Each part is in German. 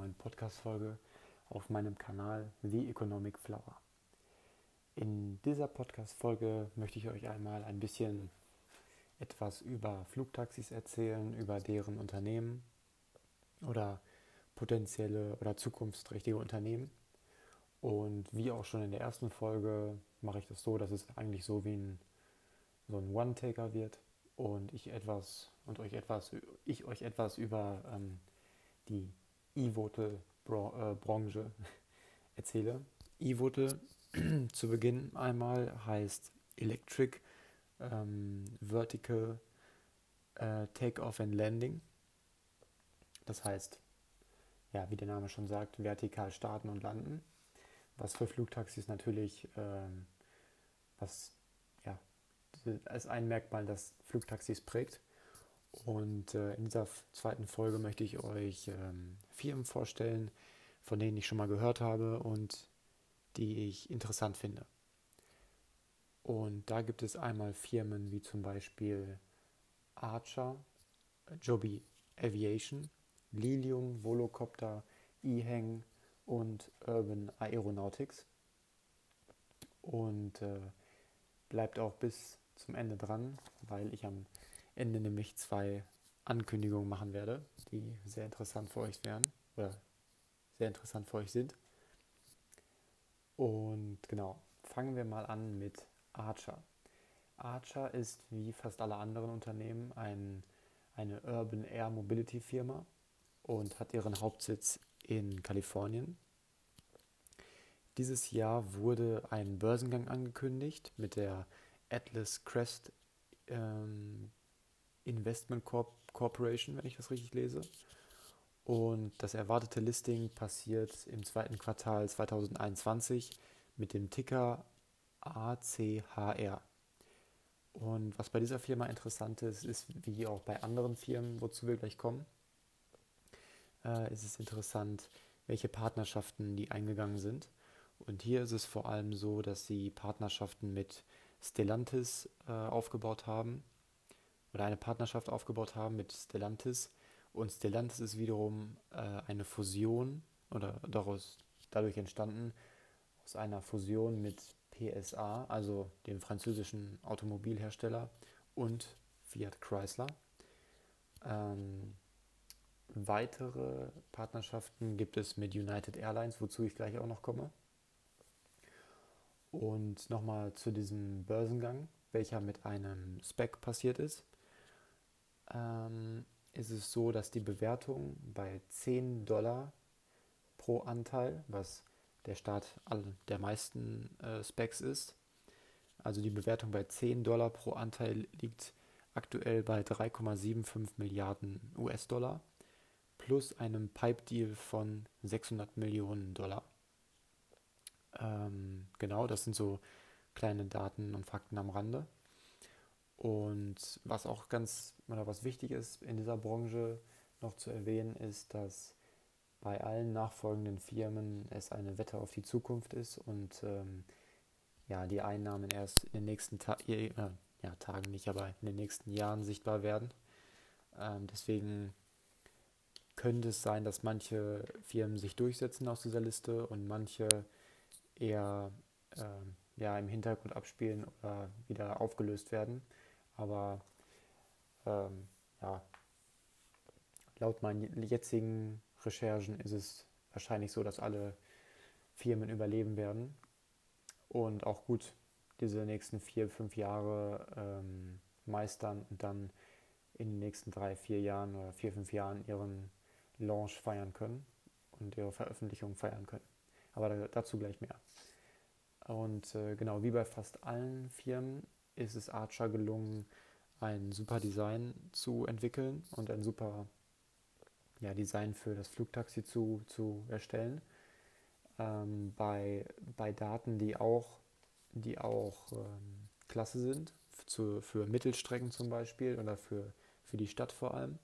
Neuen Podcast-Folge auf meinem Kanal The Economic Flower. In dieser Podcast-Folge möchte ich euch einmal ein bisschen etwas über Flugtaxis erzählen, über deren Unternehmen oder potenzielle oder zukunftsträchtige Unternehmen. Und wie auch schon in der ersten Folge mache ich das so, dass es eigentlich so wie ein, so ein One-Taker wird und ich etwas und euch etwas, ich euch etwas über ähm, die E-Vote-Branche äh, erzähle. E-Vote zu Beginn einmal heißt Electric ähm, Vertical äh, Takeoff and Landing. Das heißt, ja, wie der Name schon sagt, vertikal starten und landen. Was für Flugtaxis natürlich, ähm, was ja, als ein Merkmal das Flugtaxis prägt. Und äh, in dieser zweiten Folge möchte ich euch ähm, Firmen vorstellen, von denen ich schon mal gehört habe und die ich interessant finde. Und da gibt es einmal Firmen wie zum Beispiel Archer, Joby Aviation, Lilium, Volocopter, eHang und Urban Aeronautics. Und äh, bleibt auch bis zum Ende dran, weil ich am Ende nämlich zwei Ankündigungen machen werde, die sehr interessant für euch wären oder sehr interessant für euch sind. Und genau, fangen wir mal an mit Archer. Archer ist wie fast alle anderen Unternehmen ein, eine Urban Air Mobility Firma und hat ihren Hauptsitz in Kalifornien. Dieses Jahr wurde ein Börsengang angekündigt mit der Atlas Crest ähm, Investment Corp Corporation, wenn ich das richtig lese. Und das erwartete Listing passiert im zweiten Quartal 2021 mit dem Ticker ACHR. Und was bei dieser Firma interessant ist, ist wie auch bei anderen Firmen, wozu wir gleich kommen, äh, ist es interessant, welche Partnerschaften die eingegangen sind. Und hier ist es vor allem so, dass sie Partnerschaften mit Stellantis äh, aufgebaut haben oder eine Partnerschaft aufgebaut haben mit Stellantis. Und Stellantis ist wiederum äh, eine Fusion oder daraus, dadurch entstanden aus einer Fusion mit PSA, also dem französischen Automobilhersteller und Fiat Chrysler. Ähm, weitere Partnerschaften gibt es mit United Airlines, wozu ich gleich auch noch komme. Und nochmal zu diesem Börsengang, welcher mit einem Spec passiert ist ähm, ist es so, dass die Bewertung bei 10 Dollar pro Anteil, was der Start der meisten äh, Specs ist, also die Bewertung bei 10 Dollar pro Anteil liegt aktuell bei 3,75 Milliarden US-Dollar plus einem Pipe-Deal von 600 Millionen Dollar. Ähm, genau, das sind so kleine Daten und Fakten am Rande. Und was auch ganz oder was wichtig ist in dieser Branche noch zu erwähnen, ist, dass bei allen nachfolgenden Firmen es eine Wette auf die Zukunft ist und ähm, ja, die Einnahmen erst in den nächsten Ta äh, ja, Tagen nicht, aber in den nächsten Jahren sichtbar werden. Ähm, deswegen könnte es sein, dass manche Firmen sich durchsetzen aus dieser Liste und manche eher ähm, ja, im Hintergrund abspielen oder wieder aufgelöst werden. Aber ähm, ja, laut meinen jetzigen Recherchen ist es wahrscheinlich so, dass alle Firmen überleben werden. und auch gut diese nächsten vier, fünf Jahre ähm, meistern und dann in den nächsten drei, vier Jahren oder vier, fünf Jahren ihren Launch feiern können und ihre Veröffentlichung feiern können. Aber dazu gleich mehr. Und äh, genau wie bei fast allen Firmen ist es Archer gelungen, ein super Design zu entwickeln und ein super ja, Design für das Flugtaxi zu, zu erstellen. Ähm, bei, bei Daten, die auch, die auch ähm, klasse sind, zu, für Mittelstrecken zum Beispiel oder für, für die Stadt vor allem.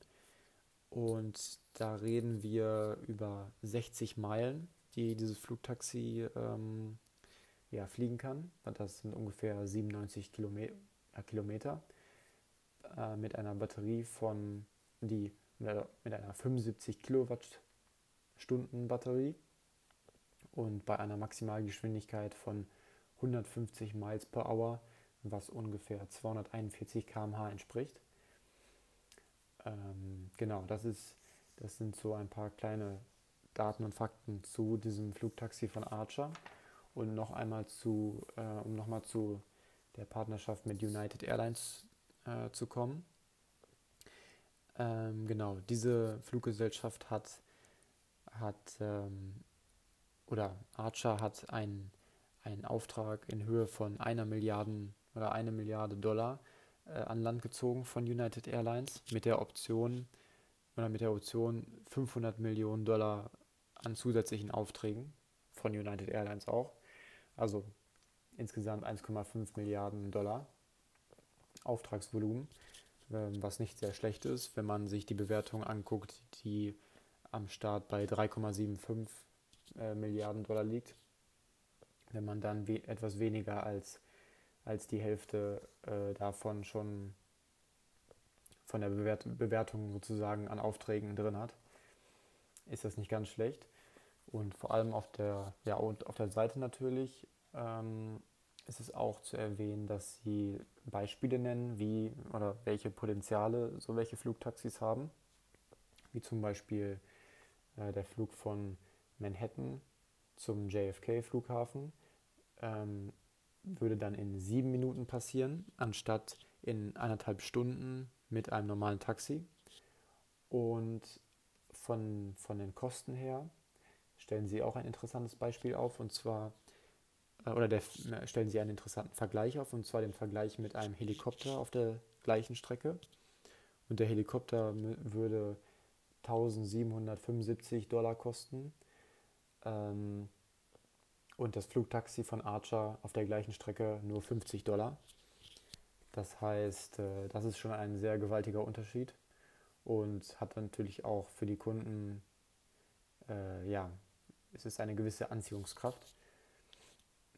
Und da reden wir über 60 Meilen, die dieses Flugtaxi ähm, ja, fliegen kann. Das sind ungefähr 97 Kilome äh, Kilometer äh, mit einer Batterie von die mit einer 75 Kilowattstunden Batterie und bei einer Maximalgeschwindigkeit von 150 Miles per Hour, was ungefähr 241 km/h entspricht. Ähm, genau, das, ist, das sind so ein paar kleine Daten und Fakten zu diesem Flugtaxi von Archer. Und noch einmal zu, äh, um nochmal zu der Partnerschaft mit United Airlines äh, zu kommen. Ähm, genau, diese Fluggesellschaft hat, hat ähm, oder Archer hat einen, einen Auftrag in Höhe von einer Milliarde oder eine Milliarde Dollar äh, an Land gezogen von United Airlines mit der Option oder mit der Option 500 Millionen Dollar an zusätzlichen Aufträgen von United Airlines auch. Also insgesamt 1,5 Milliarden Dollar Auftragsvolumen, ähm, was nicht sehr schlecht ist, wenn man sich die Bewertung anguckt, die am Start bei 3,75 äh, Milliarden Dollar liegt. Wenn man dann etwas weniger als, als die Hälfte äh, davon schon von der Bewert Bewertung sozusagen an Aufträgen drin hat, ist das nicht ganz schlecht. Und vor allem auf der, ja, und auf der Seite natürlich ähm, ist es auch zu erwähnen, dass sie Beispiele nennen, wie oder welche Potenziale so welche Flugtaxis haben, wie zum Beispiel äh, der Flug von Manhattan zum JFK-Flughafen ähm, würde dann in sieben Minuten passieren, anstatt in anderthalb Stunden mit einem normalen Taxi. Und von, von den Kosten her stellen sie auch ein interessantes Beispiel auf, und zwar, äh, oder der, stellen sie einen interessanten Vergleich auf, und zwar den Vergleich mit einem Helikopter auf der gleichen Strecke. Und der Helikopter würde 1775 Dollar kosten. Ähm, und das Flugtaxi von Archer auf der gleichen Strecke nur 50 Dollar. Das heißt, äh, das ist schon ein sehr gewaltiger Unterschied und hat natürlich auch für die Kunden äh, ja, es ist eine gewisse Anziehungskraft,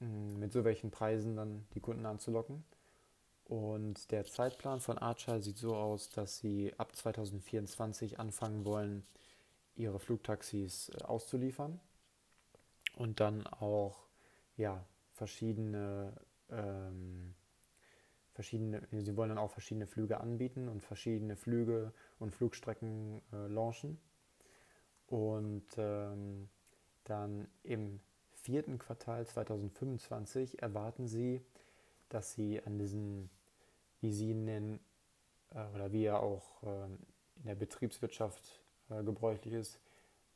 mm, mit so welchen Preisen dann die Kunden anzulocken. Und der Zeitplan von Archer sieht so aus, dass sie ab 2024 anfangen wollen, ihre Flugtaxis äh, auszuliefern und dann auch ja, verschiedene, ähm, verschiedene, sie wollen dann auch verschiedene Flüge anbieten und verschiedene Flüge und Flugstrecken äh, launchen. Und ähm, dann im vierten Quartal 2025 erwarten Sie, dass Sie an diesen, wie Sie ihn nennen, äh, oder wie er auch ähm, in der Betriebswirtschaft äh, gebräuchlich ist,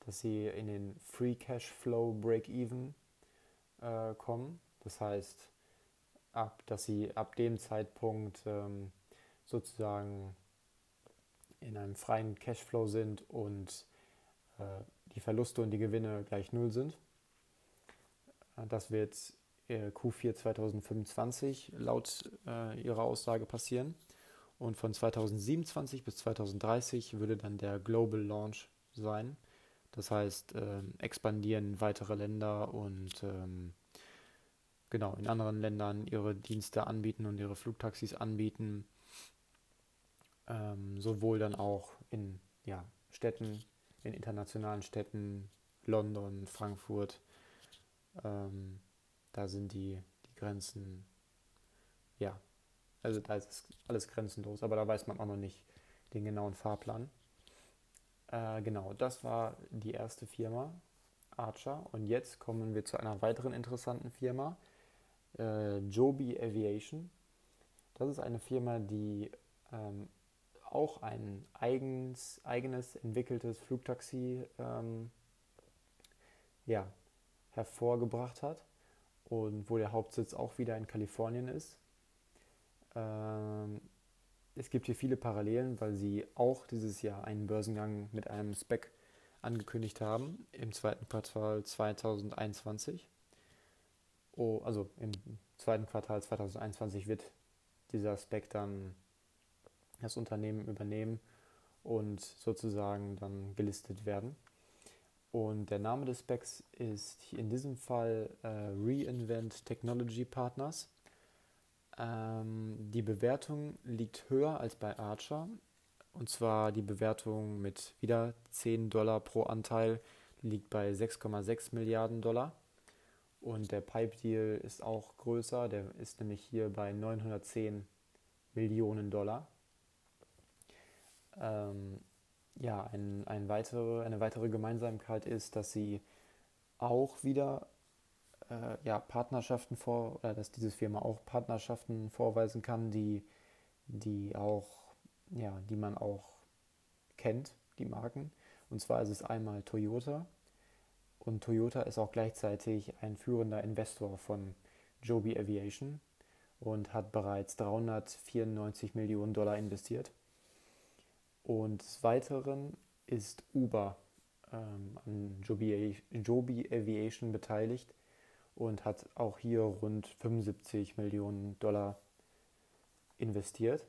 dass Sie in den Free Cash Flow Break-Even äh, kommen. Das heißt, ab, dass Sie ab dem Zeitpunkt ähm, sozusagen in einem freien Cashflow sind und die Verluste und die Gewinne gleich null sind. Das wird Q4 2025 laut äh, ihrer Aussage passieren. Und von 2027 bis 2030 würde dann der Global Launch sein. Das heißt, äh, expandieren weitere Länder und ähm, genau in anderen Ländern ihre Dienste anbieten und ihre Flugtaxis anbieten. Ähm, sowohl dann auch in ja, Städten in internationalen Städten, London, Frankfurt, ähm, da sind die, die Grenzen, ja, also da ist alles grenzenlos, aber da weiß man auch noch nicht den genauen Fahrplan. Äh, genau, das war die erste Firma, Archer. Und jetzt kommen wir zu einer weiteren interessanten Firma, äh, Joby Aviation. Das ist eine Firma, die ähm, auch ein eigens, eigenes entwickeltes Flugtaxi ähm, ja, hervorgebracht hat und wo der Hauptsitz auch wieder in Kalifornien ist. Ähm, es gibt hier viele Parallelen, weil sie auch dieses Jahr einen Börsengang mit einem Spec angekündigt haben im zweiten Quartal 2021. Oh, also im zweiten Quartal 2021 wird dieser Spec dann das Unternehmen übernehmen und sozusagen dann gelistet werden. Und der Name des Specs ist in diesem Fall äh, Reinvent Technology Partners. Ähm, die Bewertung liegt höher als bei Archer. Und zwar die Bewertung mit wieder 10 Dollar pro Anteil liegt bei 6,6 Milliarden Dollar. Und der Pipe Deal ist auch größer, der ist nämlich hier bei 910 Millionen Dollar. Ähm, ja, ein, ein weitere, eine weitere Gemeinsamkeit ist, dass sie auch wieder äh, ja, Partnerschaften vor, oder dass diese Firma auch Partnerschaften vorweisen kann, die, die auch, ja, die man auch kennt, die Marken. Und zwar ist es einmal Toyota. Und Toyota ist auch gleichzeitig ein führender Investor von Joby Aviation und hat bereits 394 Millionen Dollar investiert. Und des Weiteren ist Uber ähm, an Joby, Joby Aviation beteiligt und hat auch hier rund 75 Millionen Dollar investiert.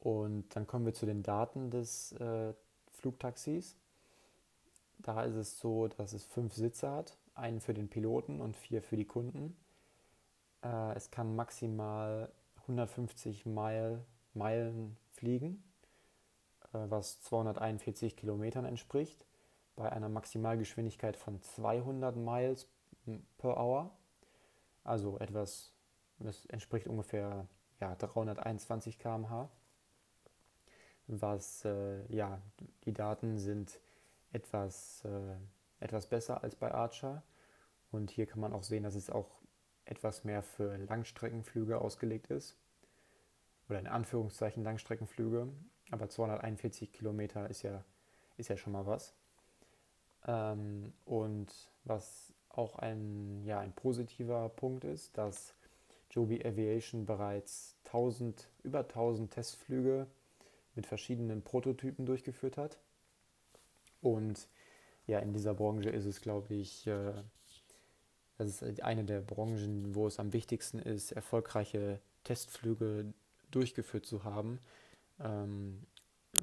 Und dann kommen wir zu den Daten des äh, Flugtaxis. Da ist es so, dass es fünf Sitze hat, einen für den Piloten und vier für die Kunden. Äh, es kann maximal 150 Meilen, Meilen fliegen, äh, was 241 Kilometern entspricht, bei einer Maximalgeschwindigkeit von 200 Miles per Hour. Also etwas, das entspricht ungefähr ja, 321 km/h. Was, äh, ja, die Daten sind etwas, äh, etwas besser als bei Archer. Und hier kann man auch sehen, dass es auch etwas mehr für Langstreckenflüge ausgelegt ist oder in Anführungszeichen Langstreckenflüge, aber 241 Kilometer ist ja, ist ja schon mal was. Ähm, und was auch ein, ja, ein positiver Punkt ist, dass Joby Aviation bereits 1000, über 1000 Testflüge mit verschiedenen Prototypen durchgeführt hat. Und ja, in dieser Branche ist es, glaube ich, äh, das ist eine der Branchen, wo es am wichtigsten ist, erfolgreiche Testflüge durchgeführt zu haben. Ähm,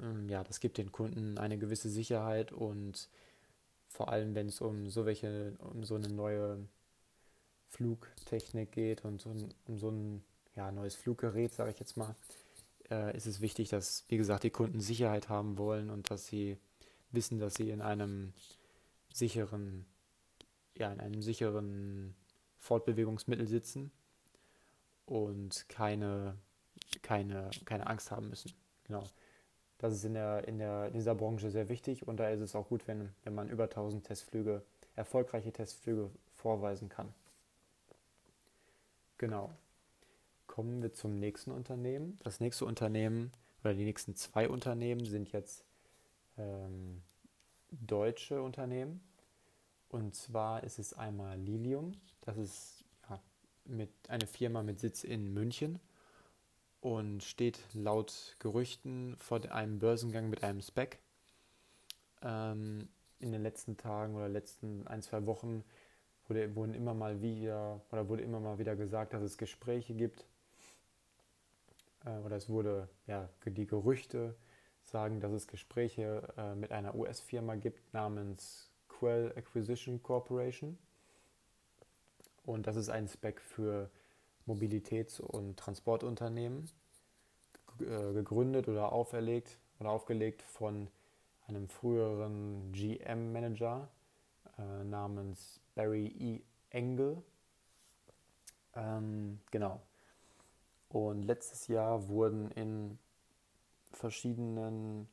ähm, ja, das gibt den Kunden eine gewisse Sicherheit und vor allem, wenn es um so welche, um so eine neue Flugtechnik geht und um, um so ein ja, neues Fluggerät, sage ich jetzt mal, äh, ist es wichtig, dass, wie gesagt, die Kunden Sicherheit haben wollen und dass sie wissen, dass sie in einem sicheren, ja, in einem sicheren Fortbewegungsmittel sitzen und keine keine, keine Angst haben müssen. Genau. Das ist in, der, in, der, in dieser Branche sehr wichtig und da ist es auch gut, wenn, wenn man über 1000 Testflüge, erfolgreiche Testflüge vorweisen kann. Genau. Kommen wir zum nächsten Unternehmen. Das nächste Unternehmen oder die nächsten zwei Unternehmen sind jetzt ähm, deutsche Unternehmen. Und zwar ist es einmal Lilium. Das ist ja, mit, eine Firma mit Sitz in München und steht laut Gerüchten vor einem Börsengang mit einem Spec. Ähm, in den letzten Tagen oder letzten ein, zwei Wochen wurde, wurden immer mal wieder oder wurde immer mal wieder gesagt, dass es Gespräche gibt. Äh, oder es wurde, ja, die Gerüchte sagen, dass es Gespräche äh, mit einer US-Firma gibt namens Quell Acquisition Corporation. Und das ist ein Spec für Mobilitäts- und Transportunternehmen, äh, gegründet oder auferlegt oder aufgelegt von einem früheren GM-Manager äh, namens Barry E. Engel. Ähm, genau. Und letztes Jahr wurden in verschiedenen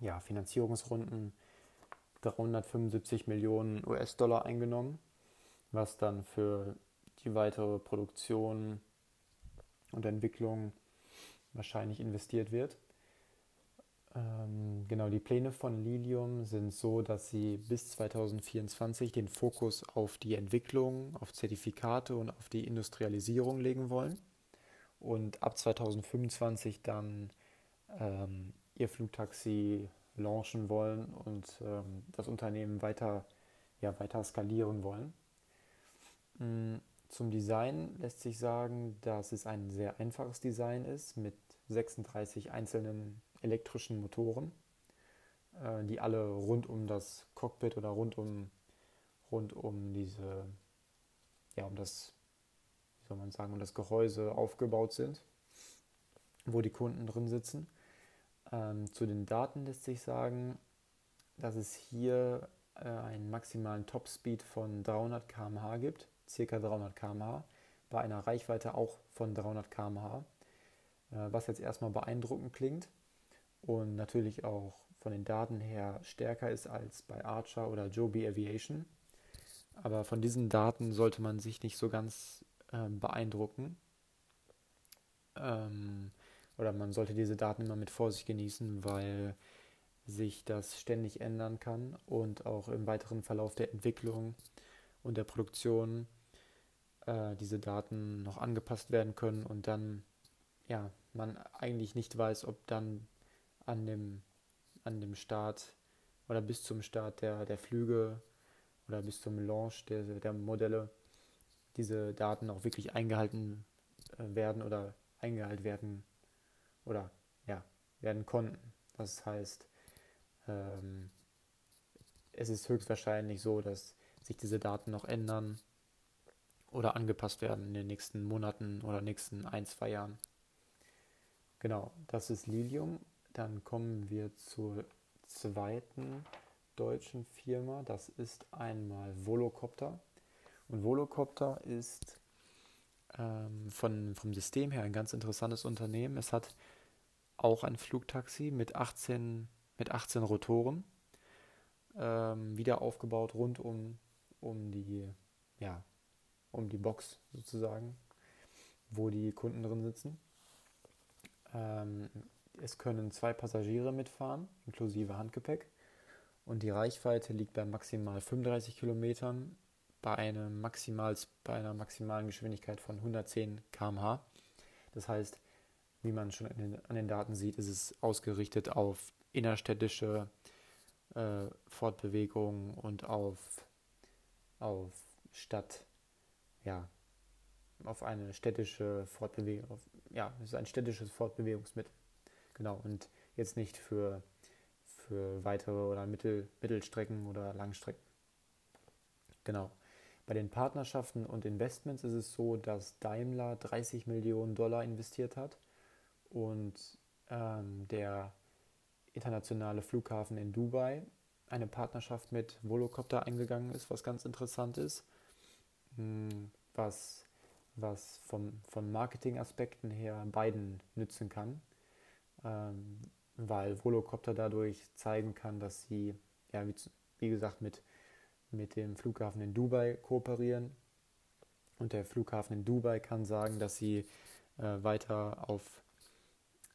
ja, Finanzierungsrunden 375 Millionen US-Dollar eingenommen was dann für die weitere Produktion und Entwicklung wahrscheinlich investiert wird. Ähm, genau, die Pläne von Lilium sind so, dass sie bis 2024 den Fokus auf die Entwicklung, auf Zertifikate und auf die Industrialisierung legen wollen und ab 2025 dann ähm, ihr Flugtaxi launchen wollen und ähm, das Unternehmen weiter, ja, weiter skalieren wollen. Mm, zum Design lässt sich sagen, dass es ein sehr einfaches Design ist mit 36 einzelnen elektrischen Motoren, äh, die alle rund um das Cockpit oder rund um, rund um diese, ja, um das, wie soll man sagen, um das Gehäuse aufgebaut sind, wo die Kunden drin sitzen. Ähm, zu den Daten lässt sich sagen, dass es hier äh, einen maximalen Topspeed von 300 km/h gibt, ca. 300 km/h, bei einer Reichweite auch von 300 km/h, äh, was jetzt erstmal beeindruckend klingt und natürlich auch von den Daten her stärker ist als bei Archer oder Joby Aviation. Aber von diesen Daten sollte man sich nicht so ganz ähm, beeindrucken. Ähm, oder man sollte diese Daten immer mit Vorsicht genießen, weil sich das ständig ändern kann und auch im weiteren Verlauf der Entwicklung und der Produktion äh, diese Daten noch angepasst werden können und dann ja man eigentlich nicht weiß, ob dann an dem, an dem Start oder bis zum Start der, der Flüge oder bis zum Launch der, der Modelle diese Daten auch wirklich eingehalten äh, werden oder eingehalten werden oder ja, werden konnten. Das heißt, ähm, es ist höchstwahrscheinlich so, dass sich diese Daten noch ändern oder angepasst werden in den nächsten Monaten oder nächsten ein, zwei Jahren. Genau, das ist Lilium dann kommen wir zur zweiten deutschen Firma. Das ist einmal Volocopter. Und Volocopter ist ähm, von, vom System her ein ganz interessantes Unternehmen. Es hat auch ein Flugtaxi mit 18, mit 18 Rotoren, ähm, wieder aufgebaut rund um, um, die, ja, um die Box sozusagen, wo die Kunden drin sitzen. Ähm, es können zwei Passagiere mitfahren, inklusive Handgepäck. Und die Reichweite liegt bei maximal 35 Kilometern bei, bei einer maximalen Geschwindigkeit von 110 km/h. Das heißt, wie man schon an den, an den, Daten sieht, ist es ausgerichtet auf innerstädtische äh, Fortbewegung und auf, auf Stadt, ja, auf eine städtische Fortbewegung, auf, ja, es ist ein städtisches Fortbewegungsmittel. Genau, und jetzt nicht für, für weitere oder Mittel, Mittelstrecken oder Langstrecken. Genau. Bei den Partnerschaften und Investments ist es so, dass Daimler 30 Millionen Dollar investiert hat und ähm, der internationale Flughafen in Dubai eine Partnerschaft mit Volocopter eingegangen ist, was ganz interessant ist, was, was vom, von Marketingaspekten her beiden nützen kann ähm, weil Volocopter dadurch zeigen kann, dass sie, ja, wie, wie gesagt, mit, mit dem Flughafen in Dubai kooperieren. Und der Flughafen in Dubai kann sagen, dass sie äh, weiter auf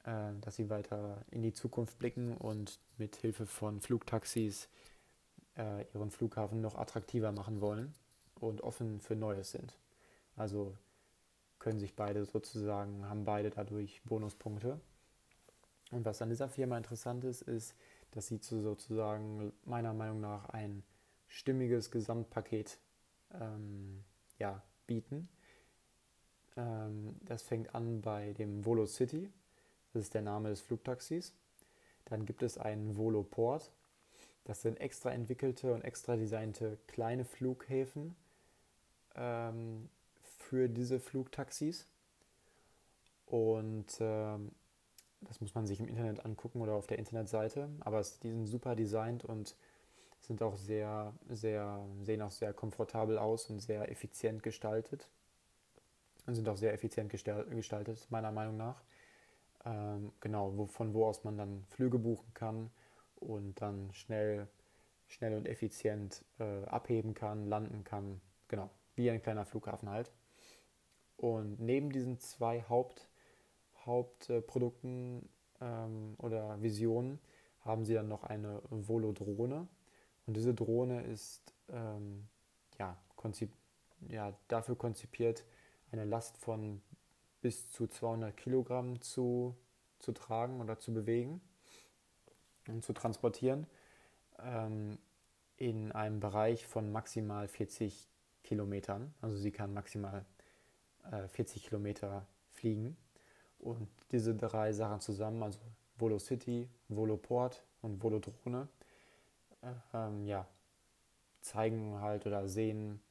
äh, dass sie weiter in die Zukunft blicken und mit Hilfe von Flugtaxis äh, ihren Flughafen noch attraktiver machen wollen und offen für Neues sind. Also können sich beide sozusagen, haben beide dadurch Bonuspunkte. Und was an dieser Firma interessant ist, ist, dass sie sozusagen meiner Meinung nach ein stimmiges Gesamtpaket ähm, ja, bieten. Ähm, das fängt an bei dem Volo City, das ist der Name des Flugtaxis. Dann gibt es einen Volo Port, das sind extra entwickelte und extra designte kleine Flughäfen ähm, für diese Flugtaxis. Und ähm, das muss man sich im Internet angucken oder auf der Internetseite. Aber es, die sind super designt und sind auch sehr, sehr, sehen auch sehr komfortabel aus und sehr effizient gestaltet. Und sind auch sehr effizient gestaltet, meiner Meinung nach. Ähm, genau, wo, von wo aus man dann Flüge buchen kann und dann schnell, schnell und effizient äh, abheben kann, landen kann. Genau, wie ein kleiner Flughafen halt. Und neben diesen zwei Haupt, Hauptprodukten ähm, oder Visionen haben sie dann noch eine Volodrone. Und diese Drohne ist ähm, ja, konzip ja, dafür konzipiert, eine Last von bis zu 200 Kilogramm zu, zu tragen oder zu bewegen und zu transportieren ähm, in einem Bereich von maximal 40 Kilometern. Also sie kann maximal äh, 40 Kilometer fliegen. Und diese drei Sachen zusammen, also Volo City, Volo Port und Volo Drohne, äh, ähm, ja, zeigen halt oder sehen,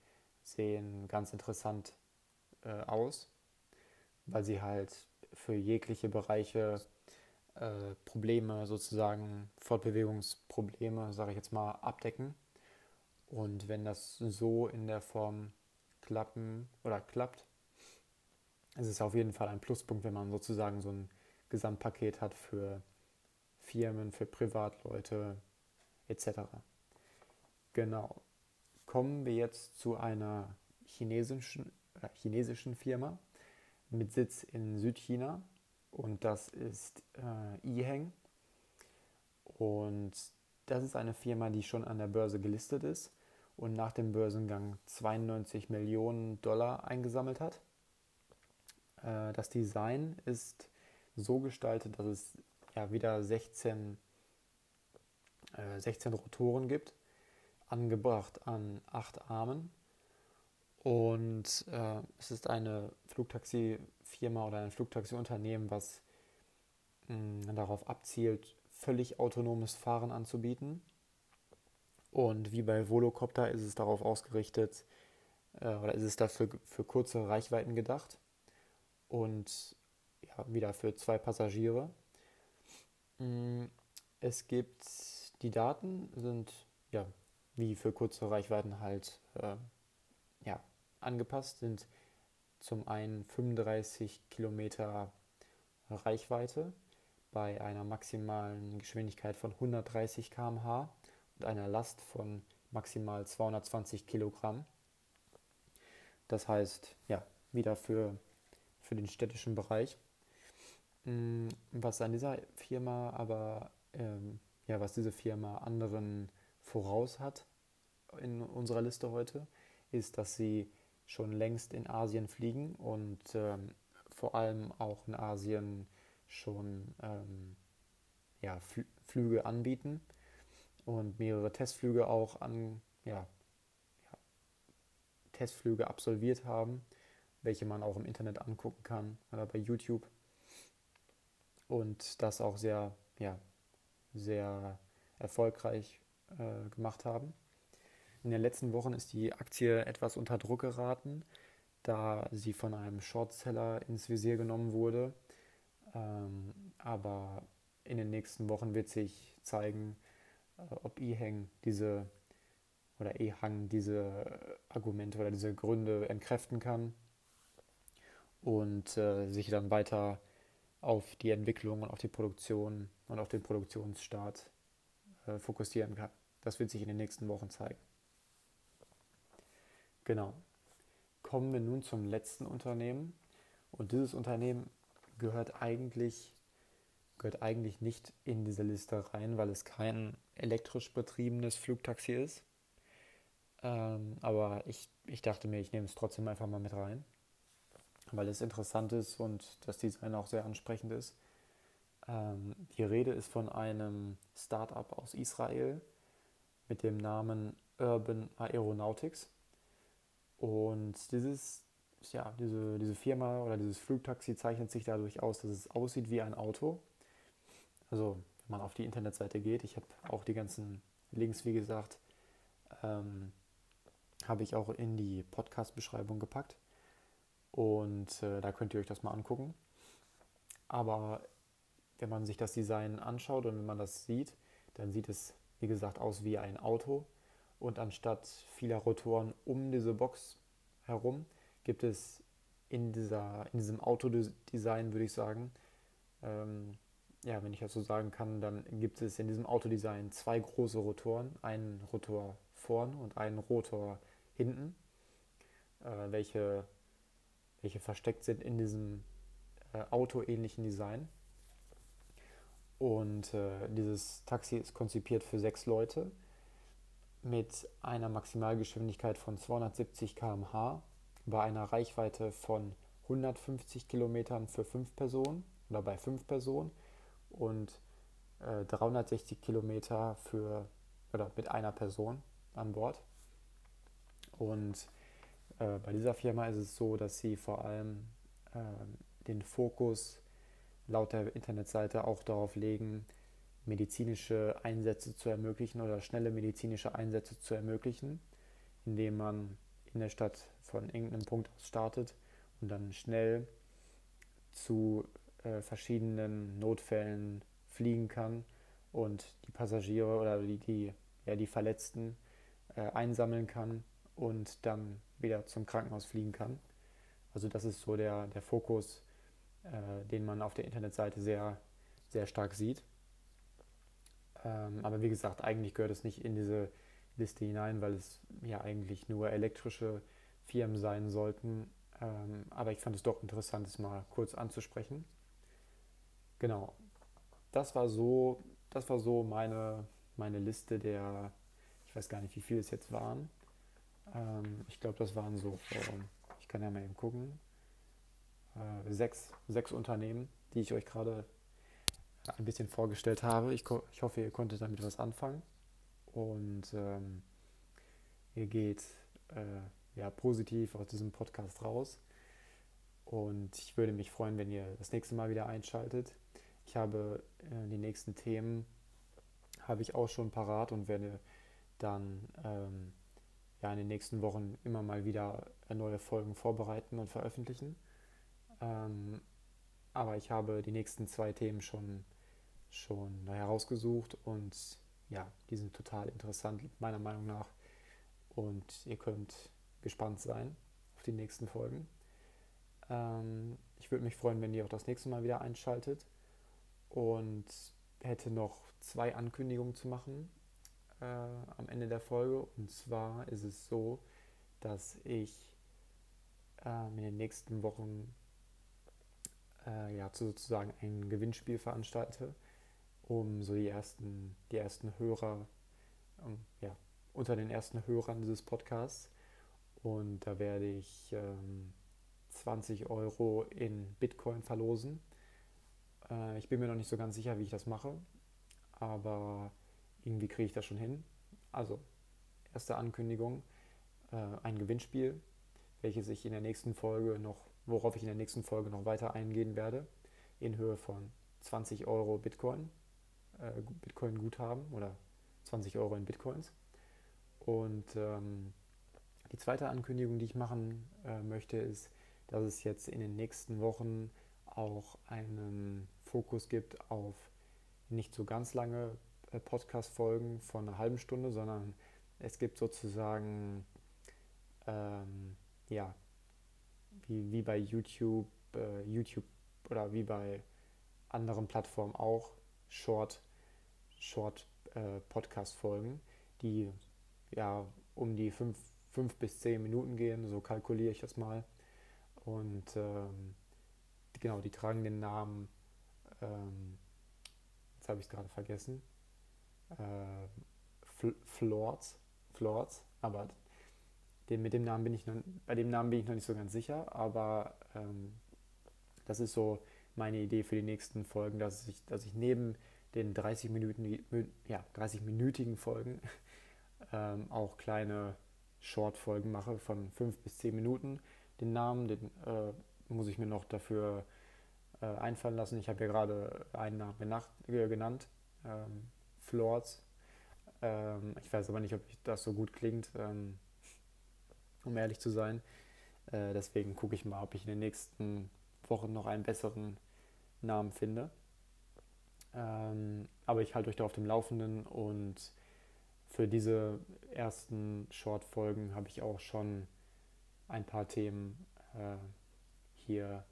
sehen ganz interessant äh, aus, weil sie halt für jegliche Bereiche äh, Probleme sozusagen, Fortbewegungsprobleme, sage ich jetzt mal, abdecken. Und wenn das so in der Form klappen oder klappt, ist es auf jeden Fall ein Pluspunkt, wenn man sozusagen so ein Gesamtpaket hat für Firmen, für Privatleute etc. Genau. Kommen wir jetzt zu einer chinesischen, äh, chinesischen Firma mit Sitz in Südchina und das ist äh, Iheng. Und das ist eine Firma, die schon an der Börse gelistet ist und nach dem Börsengang 92 Millionen Dollar eingesammelt hat. Äh, das Design ist so gestaltet, dass es ja wieder 16, äh, 16 Rotoren gibt, angebracht an acht Armen. Und äh, es ist eine Flugtaxi-Firma oder ein Flugtaxi-Unternehmen, was mh, darauf abzielt, völlig autonomes Fahren anzubieten. Und wie bei Volocopter ist es darauf ausgerichtet, äh, oder ist es dafür für kurze Reichweiten gedacht und ja, wieder für zwei Passagiere. Mm, es gibt die Daten sind ja wie für kurze Reichweiten halt äh, ja, angepasst, sind zum einen 35 Kilometer Reichweite bei einer maximalen Geschwindigkeit von 130 km/h und einer Last von maximal 220 Kilogramm. Das heißt, ja, wieder für für den städtischen Bereich. Mm, was an dieser Firma aber, ähm, ja, was diese Firma anderen voraus hat in unserer Liste heute, ist, dass sie schon längst in Asien fliegen und ähm, vor allem auch in Asien schon ähm, ja, Fl Flüge anbieten und mehrere Testflüge auch an, ja, ja, Testflüge absolviert haben welche man auch im Internet angucken kann oder bei YouTube. Und das auch sehr, ja, sehr erfolgreich äh, gemacht haben. In den letzten Wochen ist die Aktie etwas unter Druck geraten, da sie von einem Shortseller ins Visier genommen wurde. Ähm, aber in den nächsten Wochen wird sich zeigen, ob Ehang diese oder Ehang diese Argumente oder diese Gründe entkräften kann und äh, sich dann weiter auf die Entwicklung und auf die Produktion und auf den Produktionsstart äh, fokussieren kann. Das wird sich in den nächsten Wochen zeigen. Genau. Kommen wir nun zum letzten Unternehmen. Und dieses Unternehmen gehört eigentlich, gehört eigentlich nicht in diese Liste rein, weil es kein elektrisch betriebenes Flugtaxi ist. Ähm, aber ich, ich dachte mir, ich nehme es trotzdem einfach mal mit rein weil es interessant ist und das Design auch sehr ansprechend ist. Ähm, die Rede ist von einem Startup aus Israel mit dem Namen Urban Aeronautics. Und dieses, ja, diese, diese Firma oder dieses Flugtaxi zeichnet sich dadurch aus, dass es aussieht wie ein Auto. Also, wenn man auf die Internetseite geht, ich habe auch die ganzen Links, wie gesagt, ähm, habe ich auch in die Podcast-Beschreibung gepackt. Und äh, da könnt ihr euch das mal angucken. Aber wenn man sich das Design anschaut und wenn man das sieht, dann sieht es, wie gesagt, aus wie ein Auto. Und anstatt vieler Rotoren um diese Box herum gibt es in, dieser, in diesem Autodesign, würde ich sagen, ähm, ja, wenn ich das so sagen kann, dann gibt es in diesem Autodesign zwei große Rotoren, einen Rotor vorn und einen Rotor hinten. äh, welche, welche versteckt sind in diesem äh, autoähnlichen Design. Und äh, dieses Taxi ist konzipiert für sechs Leute mit einer Maximalgeschwindigkeit von 270 km/h bei einer Reichweite von 150 Kilometern für fünf Personen oder bei fünf Personen und äh, 360 Kilometer für oder mit einer Person an Bord. Und äh, bei dieser Firma ist es so, dass sie vor allem äh, den Fokus laut der Internetseite auch darauf legen, medizinische Einsätze zu ermöglichen oder schnelle medizinische Einsätze zu ermöglichen, indem man in der Stadt von irgendeinem Punkt aus startet und dann schnell zu äh, verschiedenen Notfällen fliegen kann und die Passagiere oder die, die, ja, die Verletzten äh, einsammeln kann und dann wieder zum Krankenhaus fliegen kann. Also das ist so der, der Fokus, äh, den man auf der Internetseite sehr, sehr stark sieht. Ähm, aber wie gesagt, eigentlich gehört es nicht in diese Liste hinein, weil es ja eigentlich nur elektrische Firmen sein sollten. Ähm, aber ich fand es doch interessant, es mal kurz anzusprechen. Genau. Das war so, das war so meine, meine Liste der, ich weiß gar nicht, wie viele es jetzt waren. Ähm, ich glaube, das waren so, ich kann ja mal eben gucken, äh, sechs, sechs Unternehmen, die ich euch gerade ein bisschen vorgestellt habe. Ich, ich hoffe, ihr konntet damit was anfangen und ähm, ihr geht äh, ja, positiv aus diesem Podcast raus. Und ich würde mich freuen, wenn ihr das nächste Mal wieder einschaltet. Ich habe äh, die nächsten Themen habe ich auch schon parat und werde dann ähm, ja, in den nächsten Wochen immer mal wieder neue Folgen vorbereiten und veröffentlichen. Ähm, aber ich habe die nächsten zwei Themen schon schon herausgesucht und ja, die sind total interessant, meiner Meinung nach. Und ihr könnt gespannt sein auf die nächsten Folgen. Ähm, ich würde mich freuen, wenn ihr auch das nächste Mal wieder einschaltet und hätte noch zwei Ankündigungen zu machen äh, am Ende der Folge. Und zwar ist es so, dass ich äh, in den nächsten Wochen äh, ja, sozusagen ein Gewinnspiel veranstalte um so die ersten, die ersten Hörer, um, ja, unter den ersten Hörern dieses Podcasts. Und da werde ich ähm, 20 Euro in Bitcoin verlosen. Äh, ich bin mir noch nicht so ganz sicher, wie ich das mache, aber irgendwie kriege ich das schon hin. Also, erste Ankündigung, äh, ein Gewinnspiel, welches ich in der nächsten Folge noch, worauf ich in der nächsten Folge noch weiter eingehen werde, in Höhe von 20 Euro Bitcoin äh, Bitcoin-Guthaben oder 20 Euro in Bitcoins. Und ähm, die zweite Ankündigung, die ich machen äh, möchte, ist, dass es jetzt in den nächsten Wochen auch einen Fokus gibt auf nicht so ganz lange äh, Podcast-Folgen von einer halben Stunde, sondern es gibt sozusagen, ähm, ja, wie, wie bei YouTube, äh, YouTube oder wie bei anderen Plattformen auch, Short Short-Podcast-Folgen, äh, die ja um die fünf, fünf bis zehn Minuten gehen, so kalkuliere ich das mal. Und ähm, genau, die tragen den Namen, ähm, jetzt habe ich es gerade vergessen, äh, Florts, Florts, aber den, mit dem Namen bin ich noch, bei dem Namen bin ich noch nicht so ganz sicher, aber ähm, das ist so meine Idee für die nächsten Folgen, dass ich, dass ich neben den 30 Minuten, ja, 30-minütigen Folgen ähm, auch kleine Short-Folgen mache von 5 bis 10 Minuten. Den Namen, den äh, muss ich mir noch dafür äh, einfallen lassen. Ich habe ja gerade einen Namen genacht, äh, genannt, ähm, Florts. Ähm, ich weiß aber nicht, ob das so gut klingt, ähm, um ehrlich zu sein. Äh, deswegen gucke ich mal, ob ich in den nächsten Wochen noch einen besseren Namen finde. Ähm, aber ich halte euch da auf dem Laufenden und für diese ersten Short-Folgen habe ich auch schon ein paar Themen äh, hier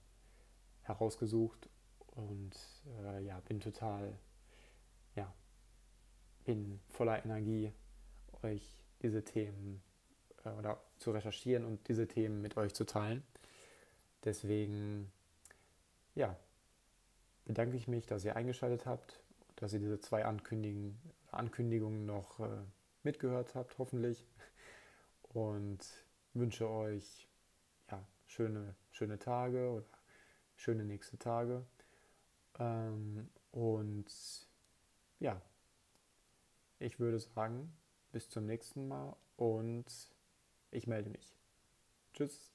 herausgesucht und äh, ja, bin total, ja, bin voller Energie, euch diese Themen äh, oder zu recherchieren und diese Themen mit euch zu teilen. Deswegen, ja, bedanke ich mich, dass ihr eingeschaltet habt, dass ihr diese zwei Ankündigungen, Ankündigungen noch äh, mitgehört habt, hoffentlich. Und wünsche euch ja, schöne, schöne Tage oder schöne nächste Tage. Ähm, und ja, ich würde sagen, bis zum nächsten Mal und ich melde mich. Tschüss.